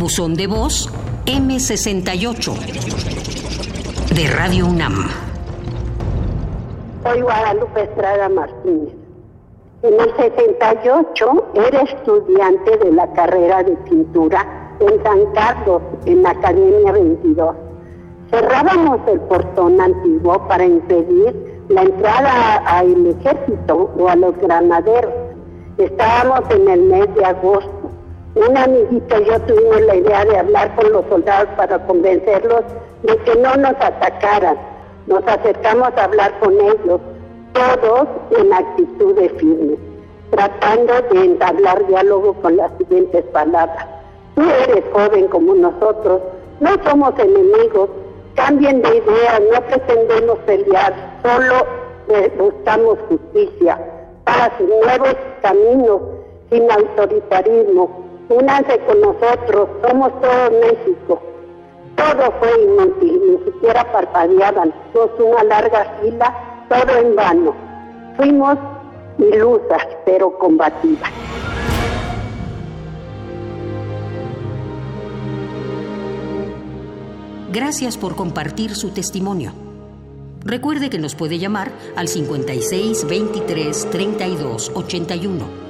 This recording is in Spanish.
Buzón de voz M68 de Radio UNAM. Soy Guadalupe Estrada Martínez. En el 68 era estudiante de la carrera de pintura en San Carlos, en la Academia 22. Cerrábamos el portón antiguo para impedir la entrada al ejército o a los granaderos. Estábamos en el mes de agosto. Un amiguito y yo tuvimos la idea de hablar con los soldados para convencerlos de que no nos atacaran. Nos acercamos a hablar con ellos, todos en actitud de firme, tratando de entablar diálogo con las siguientes palabras. Tú eres joven como nosotros, no somos enemigos, cambien de idea, no pretendemos pelear, solo buscamos justicia para sus nuevos caminos sin autoritarismo. Únanse con nosotros, somos todo México. Todo fue inútil, ni siquiera parpadeaban, Fue una larga fila, todo en vano. Fuimos ilusas, pero combativas. Gracias por compartir su testimonio. Recuerde que nos puede llamar al 56 23 32 81.